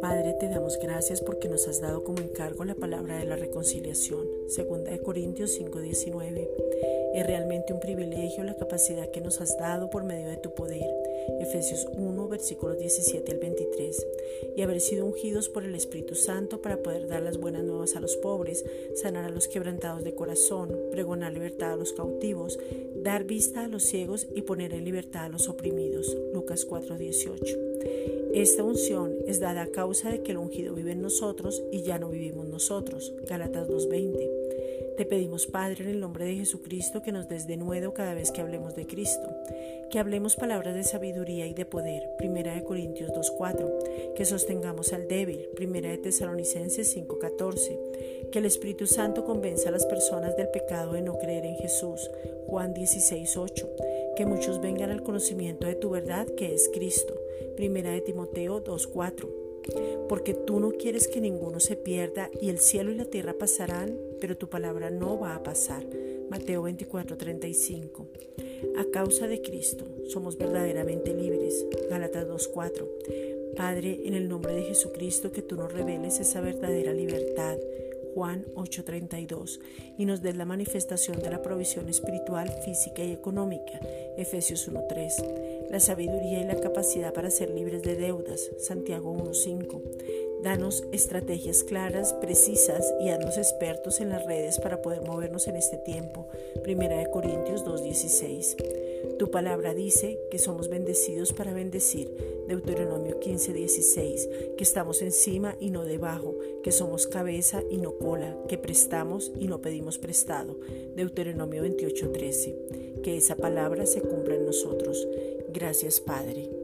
Padre, te damos gracias porque nos has dado como encargo la palabra de la reconciliación. Segunda de Corintios 5:19. Es realmente un privilegio la capacidad que nos has dado por medio de tu poder. Efesios 1, versículos 17 al 23. Y haber sido ungidos por el Espíritu Santo para poder dar las buenas nuevas a los pobres, sanar a los quebrantados de corazón, pregonar libertad a los cautivos, dar vista a los ciegos y poner en libertad a los oprimidos. Lucas 4:18. Esta unción es dada a causa de que el ungido vive en nosotros y ya no vivimos nosotros. Galatas 2.20. Te pedimos, Padre, en el nombre de Jesucristo, que nos des de nuevo cada vez que hablemos de Cristo, que hablemos palabras de sabiduría y de poder, Primera de Corintios 2.4, que sostengamos al débil, Primera de Tesalonicenses 5.14, que el Espíritu Santo convenza a las personas del pecado de no creer en Jesús, Juan 16.8, que muchos vengan al conocimiento de tu verdad que es Cristo. Primera de Timoteo 2.4. Porque tú no quieres que ninguno se pierda y el cielo y la tierra pasarán, pero tu palabra no va a pasar. Mateo 24:35. A causa de Cristo somos verdaderamente libres. Gálatas 2:4. Padre, en el nombre de Jesucristo, que tú nos reveles esa verdadera libertad Juan 8:32, y nos des la manifestación de la provisión espiritual, física y económica, Efesios 1:3, la sabiduría y la capacidad para ser libres de deudas, Santiago 1:5. Danos estrategias claras, precisas y haznos expertos en las redes para poder movernos en este tiempo. Primera de Corintios 2:16. Tu palabra dice que somos bendecidos para bendecir. Deuteronomio 15:16, que estamos encima y no debajo, que somos cabeza y no cola, que prestamos y no pedimos prestado. Deuteronomio 28:13, que esa palabra se cumpla en nosotros. Gracias Padre.